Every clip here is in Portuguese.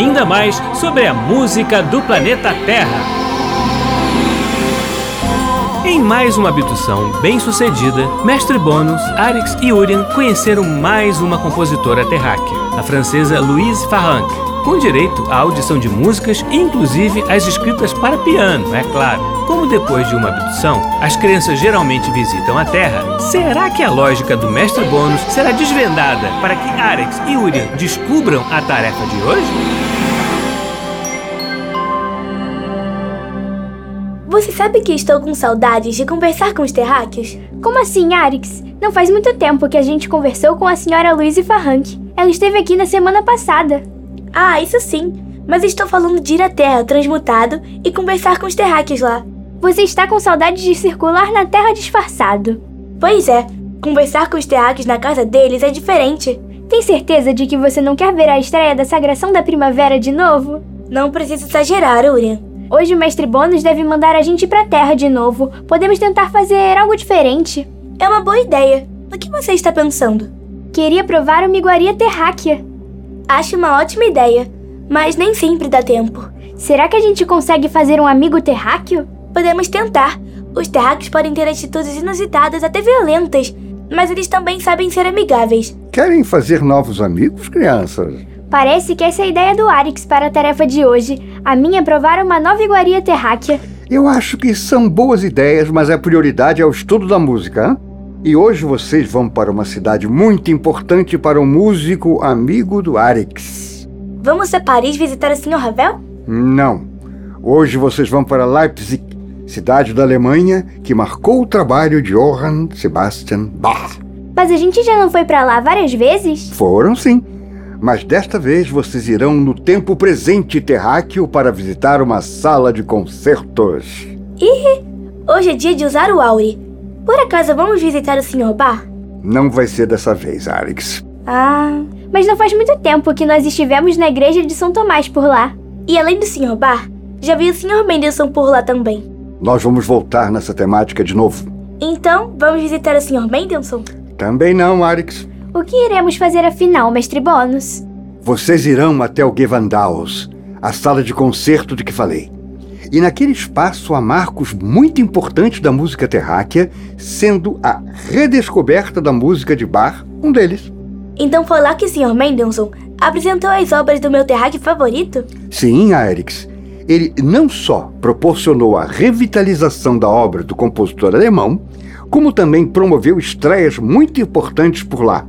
ainda mais sobre a música do planeta Terra. Em mais uma abdução bem sucedida, Mestre Bônus, Arix e Urien conheceram mais uma compositora terráquea, a francesa Louise Farranc, com direito à audição de músicas, inclusive as escritas para piano, é claro. Como depois de uma abdução, as crianças geralmente visitam a Terra, será que a lógica do Mestre Bônus será desvendada para que Arix e Urien descubram a tarefa de hoje? Você sabe que estou com saudades de conversar com os terráqueos? Como assim, Arix? Não faz muito tempo que a gente conversou com a senhora Louise Farrank. Ela esteve aqui na semana passada. Ah, isso sim. Mas estou falando de ir à Terra transmutado e conversar com os terráqueos lá. Você está com saudade de circular na Terra disfarçado. Pois é, conversar com os terráqueos na casa deles é diferente. Tem certeza de que você não quer ver a estreia da Sagração da Primavera de novo? Não precisa exagerar, Urien. Hoje o mestre Bônus deve mandar a gente pra Terra de novo. Podemos tentar fazer algo diferente. É uma boa ideia. O que você está pensando? Queria provar uma iguaria terráquea. Acho uma ótima ideia, mas nem sempre dá tempo. Será que a gente consegue fazer um amigo terráqueo? Podemos tentar. Os terráqueos podem ter atitudes inusitadas, até violentas, mas eles também sabem ser amigáveis. Querem fazer novos amigos, crianças? Parece que essa é a ideia do Arix para a tarefa de hoje. A minha é provar uma nova iguaria terráquea. Eu acho que são boas ideias, mas a prioridade é o estudo da música. Hein? E hoje vocês vão para uma cidade muito importante para um músico amigo do Arix. Vamos a Paris visitar o Sr. Ravel? Não. Hoje vocês vão para Leipzig, cidade da Alemanha que marcou o trabalho de Johann Sebastian Bach. Mas a gente já não foi para lá várias vezes? Foram sim. Mas desta vez vocês irão no tempo presente terráqueo para visitar uma sala de concertos. Ih, hoje é dia de usar o Auri. Por acaso vamos visitar o Sr. Bar? Não vai ser dessa vez, Arix. Ah, mas não faz muito tempo que nós estivemos na igreja de São Tomás por lá. E além do Sr. Bar, já vi o Sr. Mendelssohn por lá também. Nós vamos voltar nessa temática de novo. Então, vamos visitar o Sr. Mendelssohn? Também não, Arix. O que iremos fazer afinal, mestre Bônus? Vocês irão até o Gewandhaus, a sala de concerto de que falei. E naquele espaço há marcos muito importantes da música terráquea, sendo a redescoberta da música de Bach um deles. Então foi lá que o Sr. Mendelssohn apresentou as obras do meu terráqueo favorito? Sim, Arix. Ele não só proporcionou a revitalização da obra do compositor alemão, como também promoveu estreias muito importantes por lá,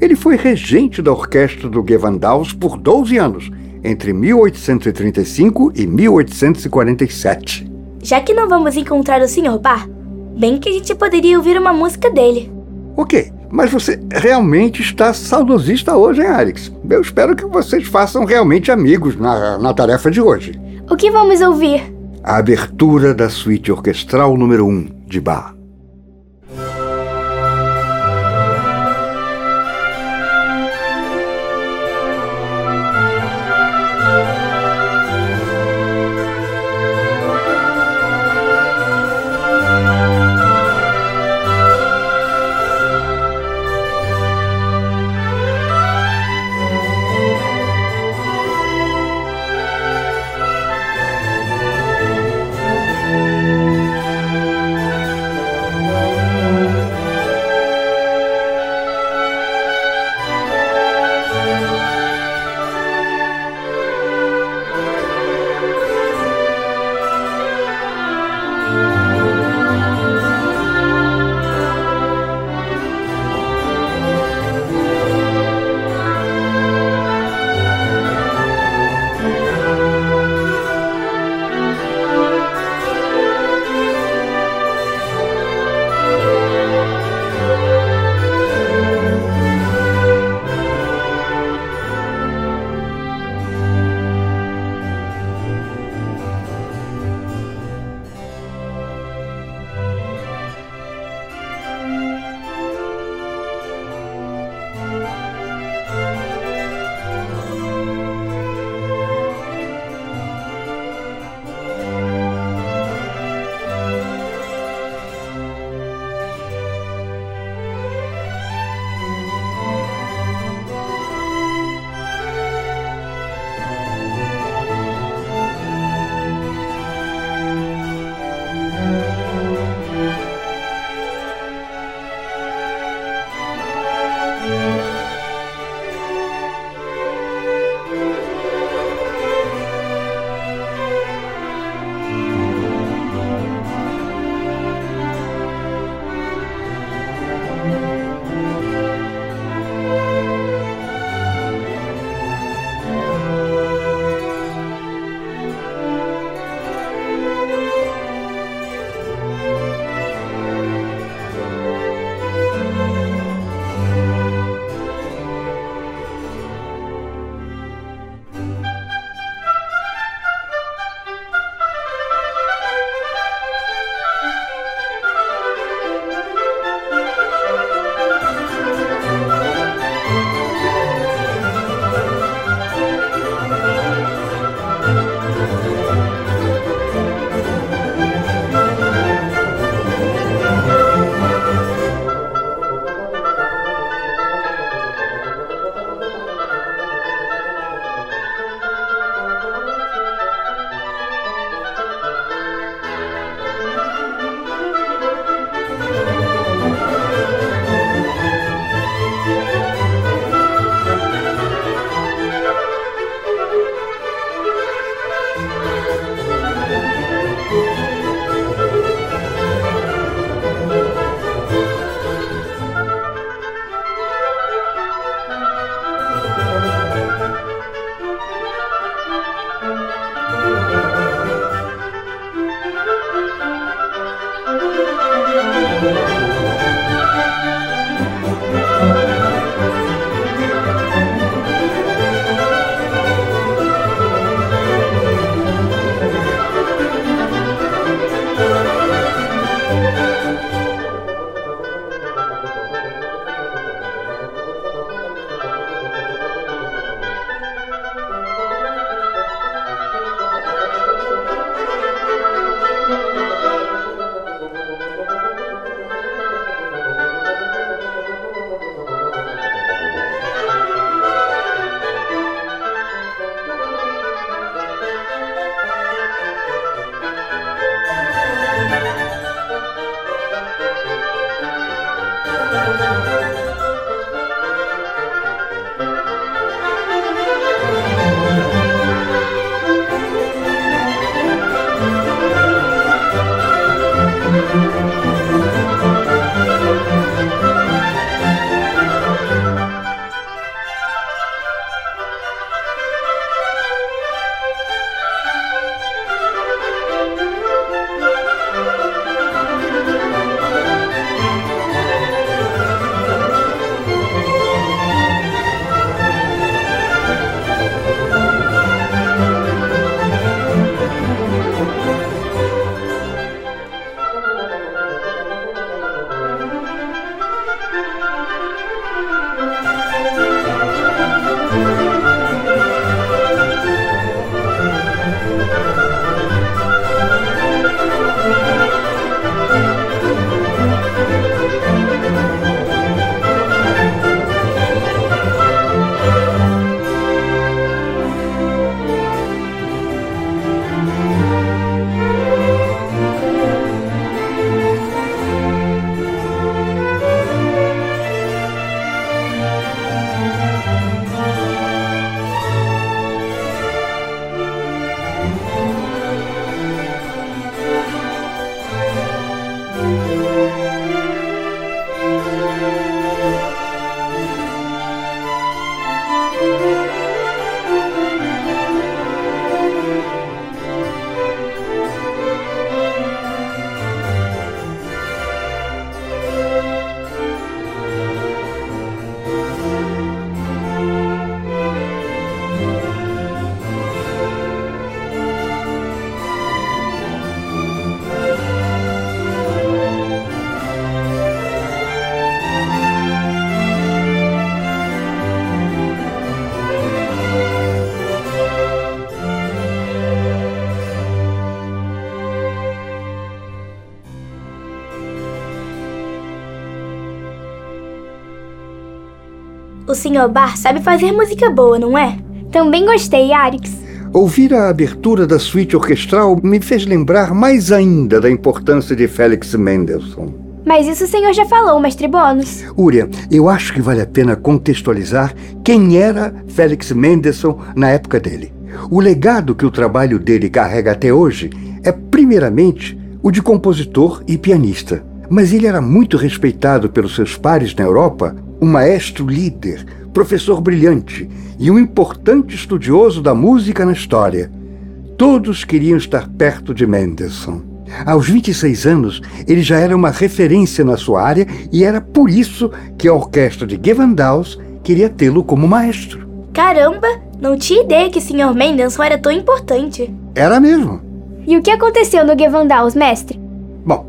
ele foi regente da orquestra do Gewandhaus por 12 anos, entre 1835 e 1847. Já que não vamos encontrar o Sr. Bar, bem que a gente poderia ouvir uma música dele. Ok, mas você realmente está saudosista hoje, hein, Alex? Eu espero que vocês façam realmente amigos na, na tarefa de hoje. O que vamos ouvir? A abertura da suíte orquestral número 1 de Bach. O Sr. Bar sabe fazer música boa, não é? Também gostei, Arix. Ouvir a abertura da suíte orquestral me fez lembrar mais ainda da importância de Felix Mendelssohn. Mas isso o senhor já falou, mestre Bônus. Úria, eu acho que vale a pena contextualizar quem era Felix Mendelssohn na época dele. O legado que o trabalho dele carrega até hoje é, primeiramente, o de compositor e pianista. Mas ele era muito respeitado pelos seus pares na Europa, um maestro líder, professor brilhante e um importante estudioso da música na história. Todos queriam estar perto de Mendelssohn. Aos 26 anos, ele já era uma referência na sua área e era por isso que a orquestra de Gewandhaus queria tê-lo como maestro. Caramba, não tinha ideia que o Sr. Mendelssohn era tão importante. Era mesmo. E o que aconteceu no Gewandhaus, mestre? Bom,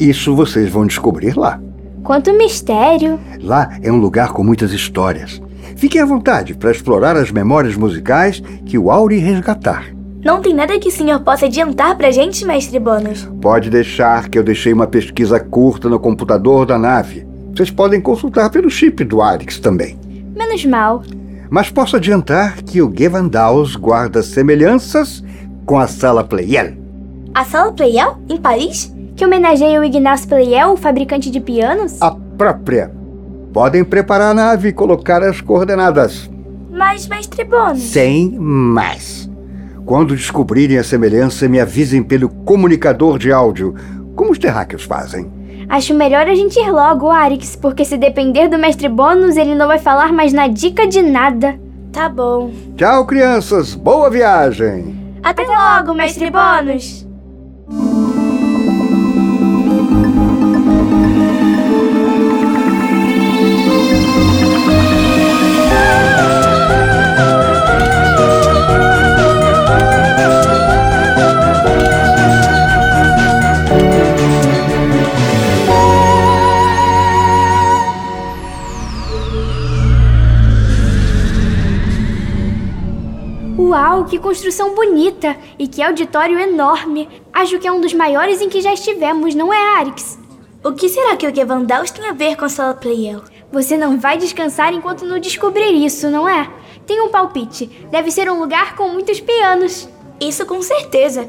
isso vocês vão descobrir lá. Quanto mistério. Lá é um lugar com muitas histórias. Fiquem à vontade para explorar as memórias musicais que o Auri resgatar. Não tem nada que o senhor possa adiantar pra gente, mestre Bônus? Pode deixar que eu deixei uma pesquisa curta no computador da nave. Vocês podem consultar pelo chip do Arix também. Menos mal. Mas posso adiantar que o Gewandhaus guarda semelhanças com a Sala Pleyel. A Sala Pleyel? Em Paris? Que homenageia o Ignacio Pleyel, o fabricante de pianos? A própria. Podem preparar a nave e colocar as coordenadas. Mas, mestre Bônus... Sem mais. Quando descobrirem a semelhança, me avisem pelo comunicador de áudio, como os terráqueos fazem. Acho melhor a gente ir logo, Arix, porque se depender do mestre Bônus, ele não vai falar mais na dica de nada. Tá bom. Tchau, crianças. Boa viagem. Até, Até logo, mestre Bônus. Uau, que construção bonita! E que auditório enorme! Acho que é um dos maiores em que já estivemos, não é, Arix? O que será que o Gewandhaus tem a ver com a sala Playel? Você não vai descansar enquanto não descobrir isso, não é? Tem um palpite. Deve ser um lugar com muitos pianos. Isso com certeza.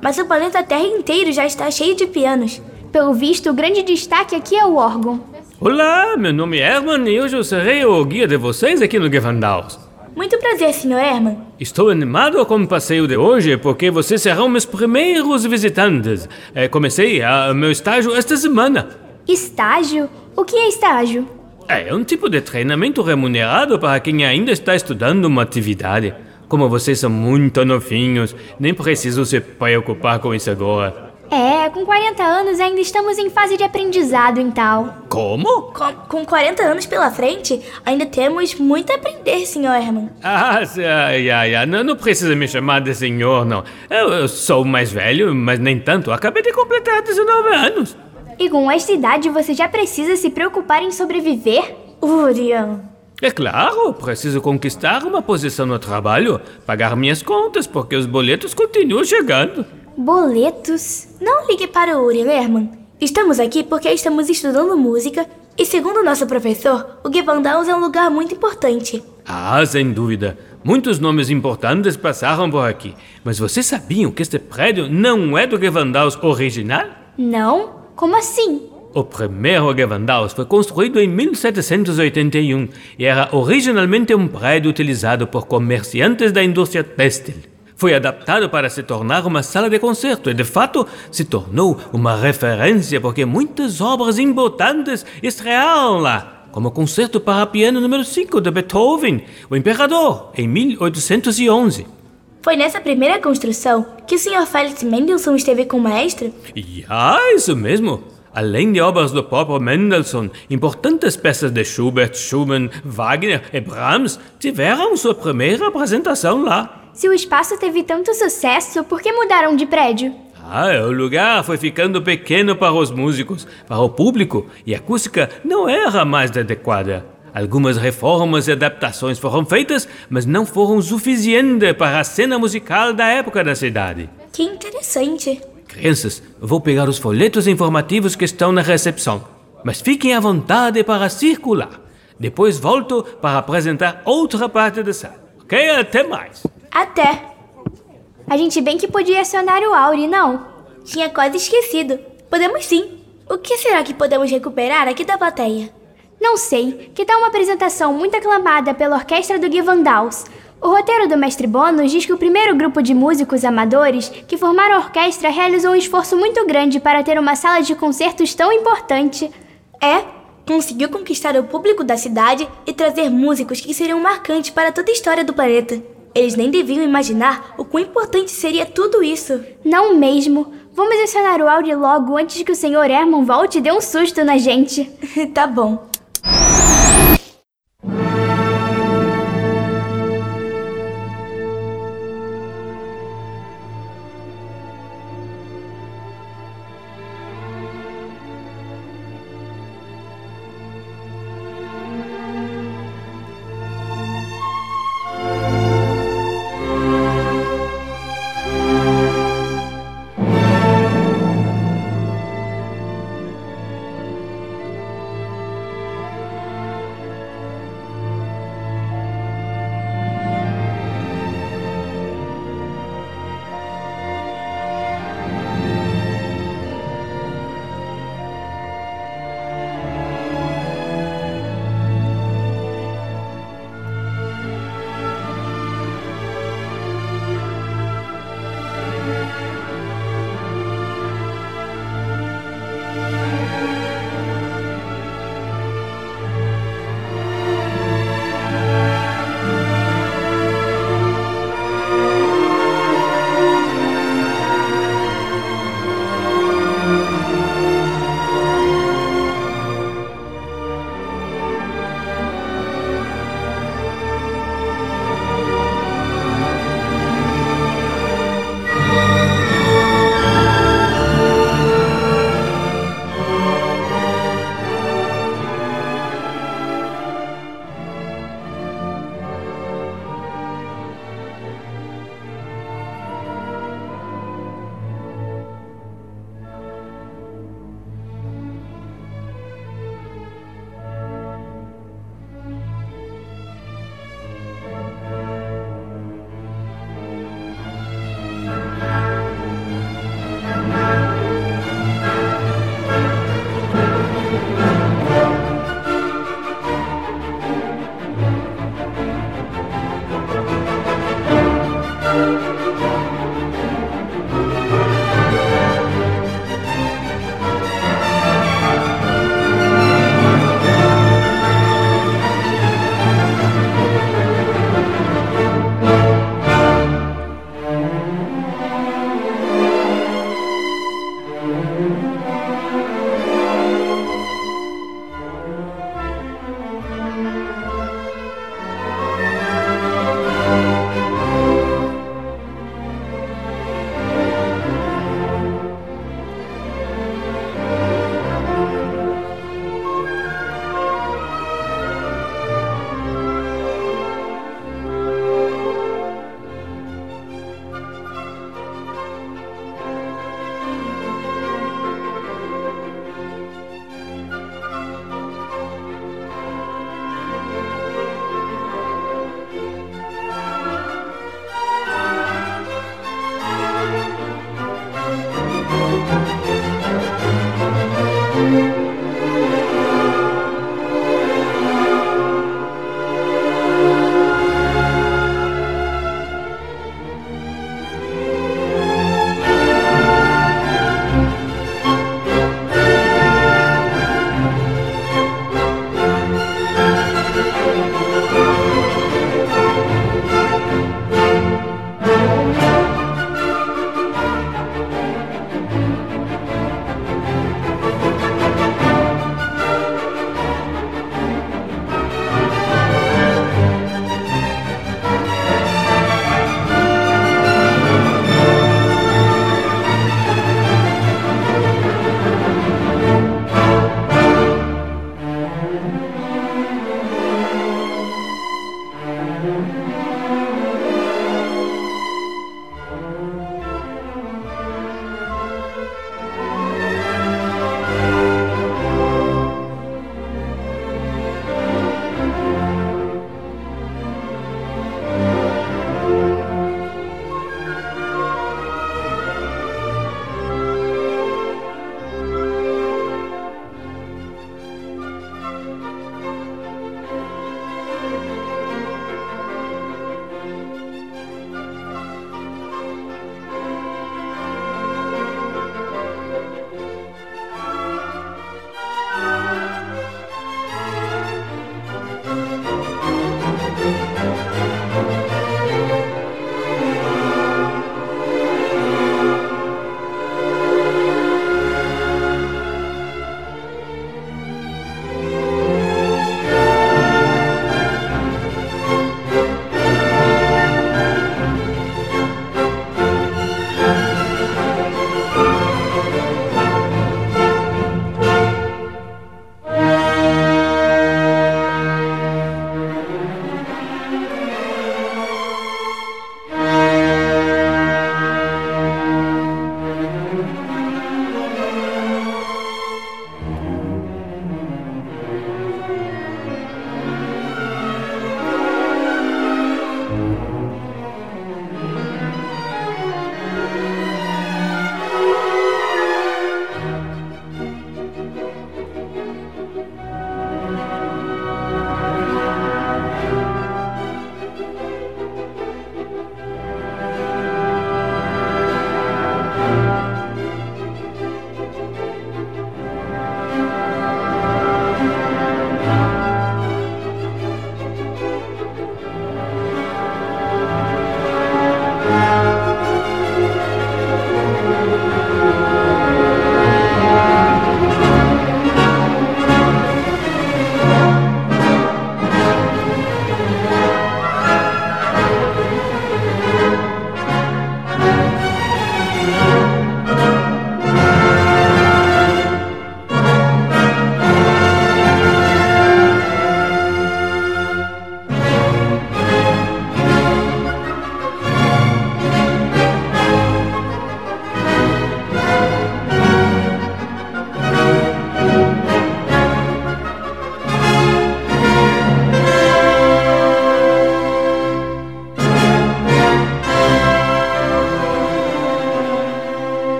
Mas o planeta Terra inteiro já está cheio de pianos. Pelo visto, o grande destaque aqui é o órgão. Olá, meu nome é Herman e hoje eu serei o guia de vocês aqui no Gewandhaus. Muito prazer, Sr. Herman. Estou animado com o passeio de hoje porque vocês serão meus primeiros visitantes. É, comecei a, meu estágio esta semana. Estágio? O que é estágio? É um tipo de treinamento remunerado para quem ainda está estudando uma atividade. Como vocês são muito novinhos, nem preciso se preocupar com isso agora. É, com 40 anos ainda estamos em fase de aprendizado em tal. Como? Com, com 40 anos pela frente, ainda temos muito a aprender, Sr. Herman. Ah, ai, ai, ai, não, não precisa me chamar de senhor, não. Eu, eu sou mais velho, mas nem tanto. Acabei de completar 19 anos. E com esta idade você já precisa se preocupar em sobreviver? Urian. É claro, preciso conquistar uma posição no trabalho, pagar minhas contas, porque os boletos continuam chegando. Boletos? Não ligue para o Uri, Herman. Estamos aqui porque estamos estudando música e, segundo nosso professor, o Gewandhaus é um lugar muito importante. Ah, sem dúvida. Muitos nomes importantes passaram por aqui. Mas vocês sabiam que este prédio não é do Gewandhaus original? Não? Como assim? O primeiro Gewandhaus foi construído em 1781 e era originalmente um prédio utilizado por comerciantes da indústria têxtil. Foi adaptado para se tornar uma sala de concerto e, de fato, se tornou uma referência porque muitas obras importantes estrearam lá, como o Concerto para Piano número 5 de Beethoven, O Imperador, em 1811. Foi nessa primeira construção que o Sr. Felix Mendelssohn esteve com o maestro? Ah, isso mesmo. Além de obras do próprio Mendelssohn, importantes peças de Schubert, Schumann, Wagner e Brahms tiveram sua primeira apresentação lá. Se o espaço teve tanto sucesso, por que mudaram de prédio? Ah, o lugar foi ficando pequeno para os músicos, para o público, e a acústica não era mais adequada. Algumas reformas e adaptações foram feitas, mas não foram suficientes para a cena musical da época da cidade. Que interessante. Crianças, vou pegar os folhetos informativos que estão na recepção, mas fiquem à vontade para circular. Depois volto para apresentar outra parte da sala. Ok? Até mais. Até. A gente bem que podia acionar o Auri, não? Tinha quase esquecido. Podemos sim. O que será que podemos recuperar aqui da plateia? Não sei. Que tal uma apresentação muito aclamada pela orquestra do Givandals? O roteiro do Mestre Bônus diz que o primeiro grupo de músicos amadores que formaram a orquestra realizou um esforço muito grande para ter uma sala de concertos tão importante. É, conseguiu conquistar o público da cidade e trazer músicos que seriam marcantes para toda a história do planeta. Eles nem deviam imaginar o quão importante seria tudo isso. Não mesmo. Vamos acionar o Auri logo antes que o Sr. Herman volte e dê um susto na gente. tá bom.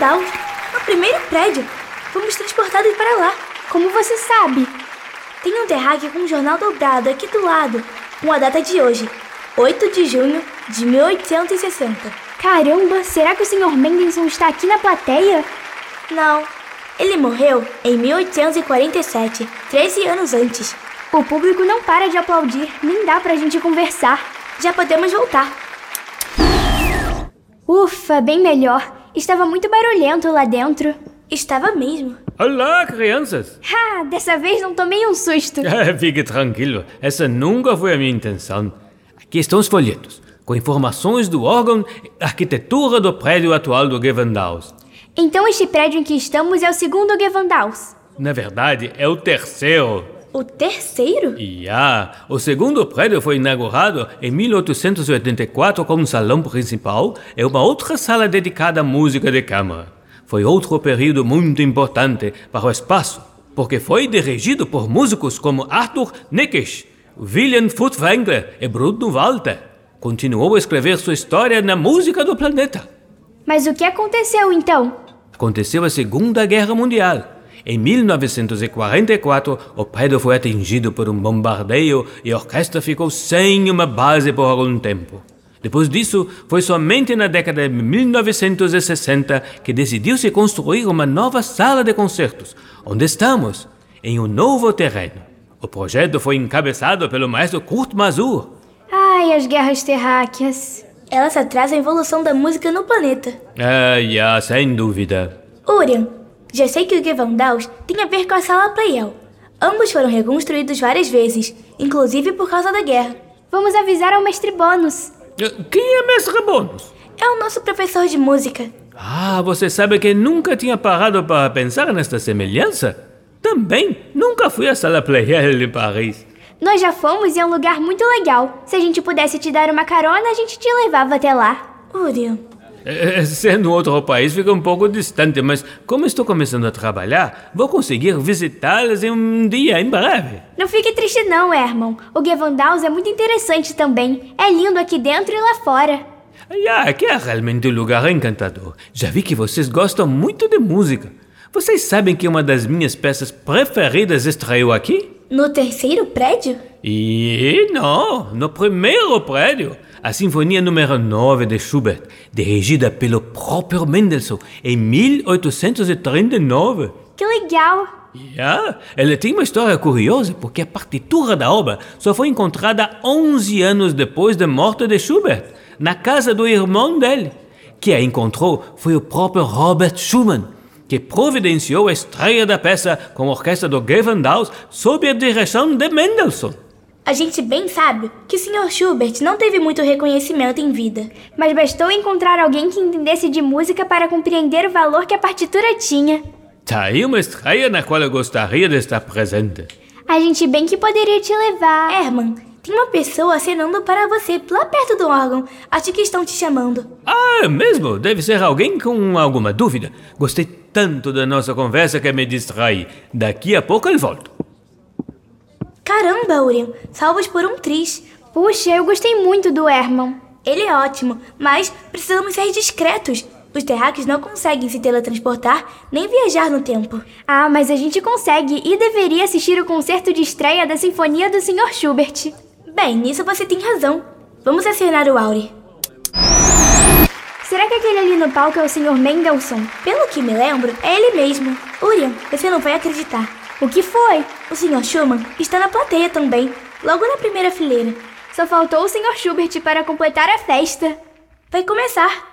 Givandal, no primeiro prédio. Fomos transportados para lá. Como você sabe? Tem um terráqueo com um jornal dobrado aqui do lado, com a data de hoje, 8 de junho de 1860. Caramba, será que o Sr. Mendelssohn está aqui na plateia? Não, ele morreu em 1847, 13 anos antes. O público não para de aplaudir, nem dá pra gente conversar. Já podemos voltar. Ufa, bem melhor. Estava muito barulhento lá dentro. Estava mesmo. Olá, crianças! Ha, dessa vez não tomei um susto. Fique tranquilo, essa nunca foi a minha intenção. Aqui estão os folhetos, com informações do órgão e arquitetura do prédio atual do Gewandhaus. Então este prédio em que estamos é o segundo Gewandhaus. Na verdade, é o terceiro. O terceiro? E ah, o segundo prédio foi inaugurado em 1884 com um salão principal e uma outra sala dedicada à música de câmara. Foi outro período muito importante para o espaço, porque foi dirigido por músicos como Arthur Nikisch, William Furtwängler e Bruno Walter. Continuou a escrever sua história na música do planeta. Mas o que aconteceu então? Aconteceu a Segunda Guerra Mundial. Em 1944, o prédio foi atingido por um bombardeio e a orquestra ficou sem uma base por algum tempo. Depois disso, foi somente na década de 1960 que decidiu-se construir uma nova sala de concertos, onde estamos, em um novo terreno. O projeto foi encabeçado pelo maestro Kurt Masur. Ai, as guerras terráqueas. Elas atrasam a evolução da música no planeta. Ah, já, sem dúvida. Urian, já sei que o Gewandhaus tem a ver com a Sala Playel. Ambos foram reconstruídos várias vezes, inclusive por causa da guerra. Vamos avisar ao mestre Bônus. Quem é Mestre Bônus? É o nosso professor de música. Ah, você sabe que nunca tinha parado para pensar nesta semelhança? Também nunca fui à Sala Playel de Paris. Nós já fomos e é um lugar muito legal. Se a gente pudesse te dar uma carona, a gente te levava até lá. Urian, Eh, Sendo outro país, fica um pouco distante, mas como estou começando a trabalhar, vou conseguir visitá-las em um dia, em breve. Não fique triste não, Herman. O Gewandhaus é muito interessante também. É lindo aqui dentro e lá fora. Ah, aqui é realmente um lugar encantador. Já vi que vocês gostam muito de música. Vocês sabem que uma das minhas peças preferidas estreou aqui? no terceiro prédio? E não, no primeiro prédio. A Sinfonia número 9 de Schubert, dirigida pelo próprio Mendelssohn em 1839. Que legal! Yeah. Ela tem uma história curiosa porque a partitura da obra só foi encontrada 11 anos depois da morte de Schubert, na casa do irmão dele. Que a encontrou foi o próprio Robert Schumann, que providenciou a estreia da peça com a orquestra do Gewandhaus sob a direção de Mendelssohn. A gente bem sabe que o Sr. Schubert não teve muito reconhecimento em vida. Mas bastou encontrar alguém que entendesse de música para compreender o valor que a partitura tinha. Tá aí uma estreia na qual eu gostaria de estar presente. A gente bem que poderia te levar. Herman, tem uma pessoa acenando para você lá perto do órgão. Acho que estão te chamando. Ah, é mesmo? Deve ser alguém com alguma dúvida. Gostei tanto da nossa conversa que me distraí. Daqui a pouco eu volto. Caramba, Urian, salvos por um tris. Puxa, eu gostei muito do Herman. Ele é ótimo, mas precisamos ser discretos. Os terráqueos não conseguem se teletransportar nem viajar no tempo. Ah, mas a gente consegue e deveria assistir o concerto de estreia da Sinfonia do Sr. Schubert. Bem, nisso você tem razão. Vamos acionar o Auri. Será que aquele ali no palco é o Sr. Mendelssohn? Pelo que me lembro, é ele mesmo. Urian, você não vai acreditar. O que foi? O Sr. Schumann está na plateia também, logo na primeira fileira. Só faltou o Sr. Schubert para completar a festa. Vai começar.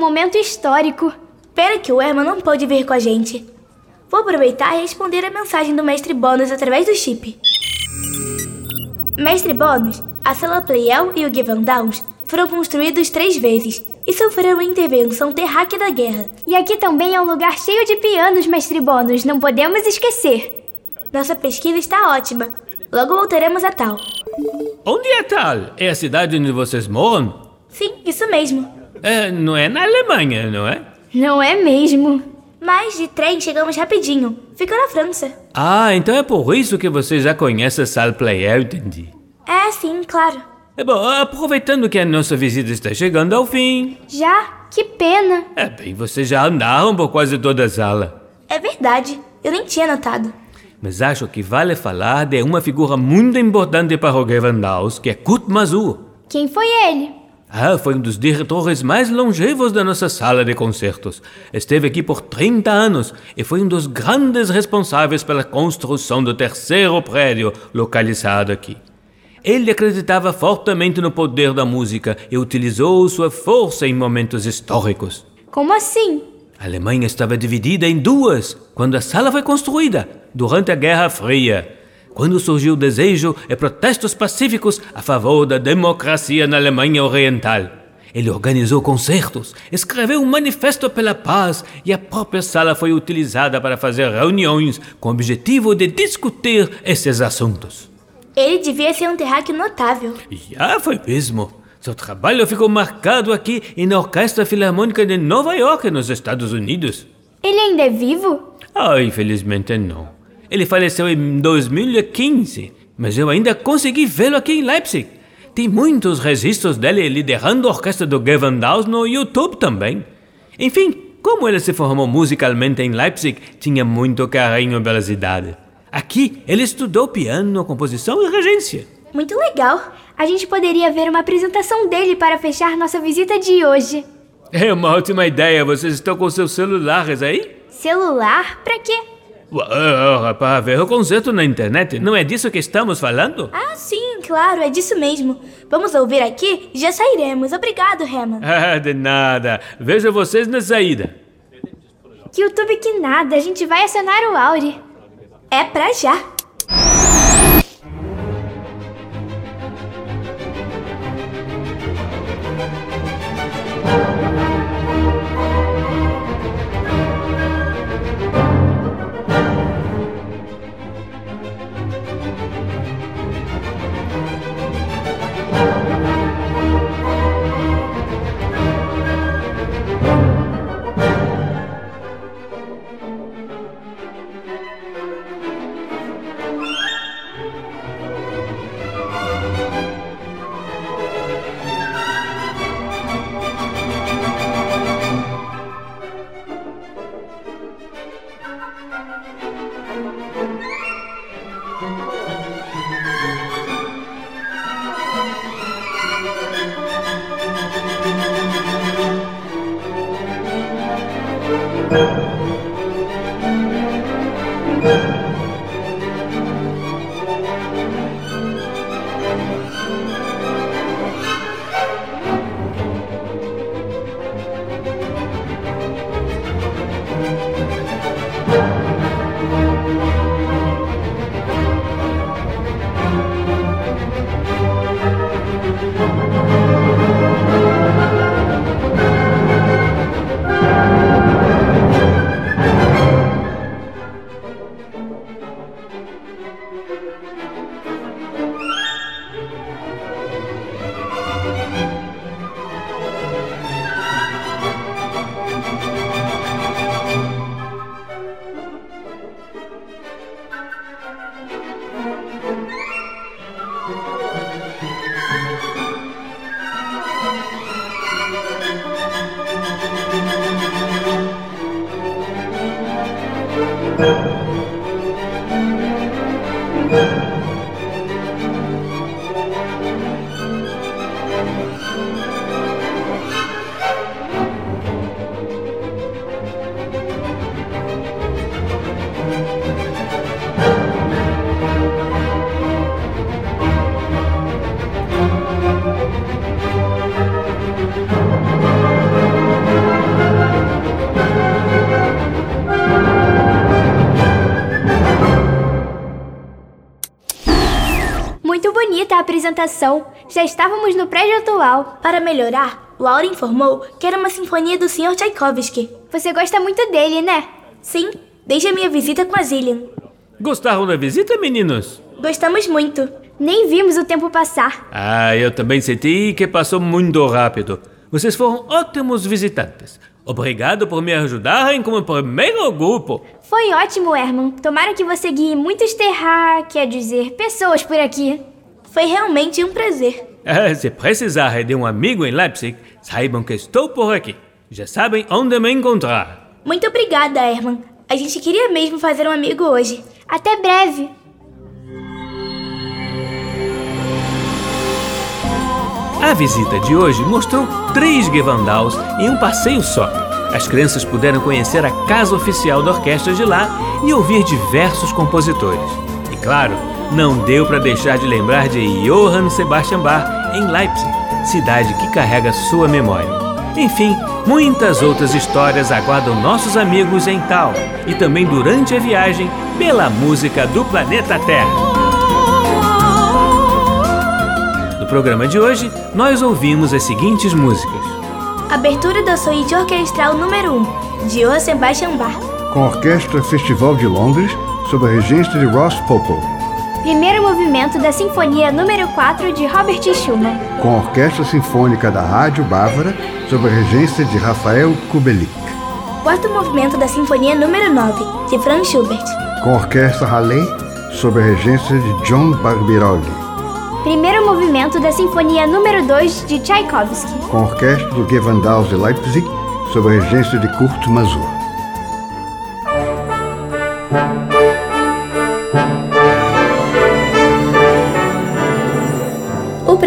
Momento histórico. Pena que o Herman não pode vir com a gente. Vou aproveitar e responder a mensagem do Mestre Bônus através do chip. Mestre Bônus, a sala Playel e o Given Downs foram construídos três vezes e sofreram intervenção terráquea da guerra. E aqui também é um lugar cheio de pianos, Mestre Bônus, não podemos esquecer. Nossa pesquisa está ótima. Logo voltaremos a Tal. Onde é Tal? É a cidade onde vocês moram? Sim, isso mesmo. É, não é na Alemanha, não é? Não é mesmo? Mas de trem chegamos rapidinho. Fica na França. Ah, então é por isso que você já conhece a Salle Player, entendi. É, sim, claro. É bom, aproveitando que a nossa visita está chegando ao fim. Já? Que pena. É bem, vocês já andaram por quase toda a sala. É verdade. Eu nem tinha notado. Mas acho que vale falar de uma figura muito importante para o Gewandhaus, que é Kurt Masur. Quem foi ele? Ah, foi um dos diretores mais longevos da nossa sala de concertos. Esteve aqui por 30 anos e foi um dos grandes responsáveis pela construção do terceiro prédio localizado aqui. Ele acreditava fortemente no poder da música e utilizou sua força em momentos históricos. Como assim? A Alemanha estava dividida em duas quando a sala foi construída, durante a Guerra Fria. Quando surgiu o desejo e protestos pacíficos a favor da democracia na Alemanha Oriental. Ele organizou concertos, escreveu um manifesto pela paz e a própria sala foi utilizada para fazer reuniões com o objetivo de discutir esses assuntos. Ele devia ser um terráqueo notável. Já foi mesmo. Seu trabalho ficou marcado aqui e na Orquestra Filarmônica de Nova York, nos Estados Unidos. Ele ainda é vivo? Ah, infelizmente não. Ele faleceu em 2015, mas eu ainda consegui vê-lo aqui em Leipzig. Tem muitos registros dele liderando a orquestra do Gewandhaus no YouTube também. Enfim, como ele se formou musicalmente em Leipzig, tinha muito carinho pela cidade. Aqui, ele estudou piano, composição e regência. Muito legal. A gente poderia ver uma apresentação dele para fechar nossa visita de hoje. É uma ótima ideia. Vocês estão com seus celulares aí? Celular? Pra quê? Uh, para ver o concerto na internet. Não é disso que estamos falando? Ah, sim, claro, é disso mesmo. Vamos ouvir aqui e já sairemos. Obrigado, Herman. Ah, de nada. Vejo vocês na saída. YouTube que nada. A gente vai acionar o Auri. É pra já. Apresentação. Já estávamos no prédio atual. Para melhorar, Laura informou que era uma sinfonia do Sr. Tchaikovsky. Você gosta muito dele, né? Sim, desde a minha visita com a Zillian. Gostaram da visita, meninos? Gostamos muito. Nem vimos o tempo passar. Ah, eu também senti que passou muito rápido. Vocês foram ótimos visitantes. Obrigado por me ajudarem como primeiro grupo. Foi ótimo, Herman. Tomara que você guie muitos terra, quer dizer, pessoas por aqui. Foi realmente um prazer. Ah, se precisarem de um amigo em Leipzig, saibam que estou por aqui. Já sabem onde me encontrar. Muito obrigada, Herman. A gente queria mesmo fazer um amigo hoje. Até breve. A visita de hoje mostrou três Gewandhaus em um passeio só. As crianças puderam conhecer a casa oficial da orquestra de lá e ouvir diversos compositores. E claro, não deu para deixar de lembrar de Johann Sebastian Bach em Leipzig, cidade que carrega sua memória. Enfim, muitas outras histórias aguardam nossos amigos em Tal e também durante a viagem pela música do planeta Terra. No programa de hoje, nós ouvimos as seguintes músicas: Abertura da suíte orquestral número 1, de Johann Sebastian Bach. Com a Orquestra Festival de Londres, sob a regência de Ross Pople. Primeiro movimento da Sinfonia número 4 de Robert Schumann. Com a Orquestra Sinfônica da Rádio Bávara, sob a regência de Rafael Kubelik. Quarto movimento da Sinfonia número 9, de Franz Schubert. Com a Orquestra Halley, sob a regência de John Barbirolli. Primeiro movimento da Sinfonia número 2 de Tchaikovsky. Com a Orquestra do Gewandhaus de Leipzig, sob a regência de Kurt Masur.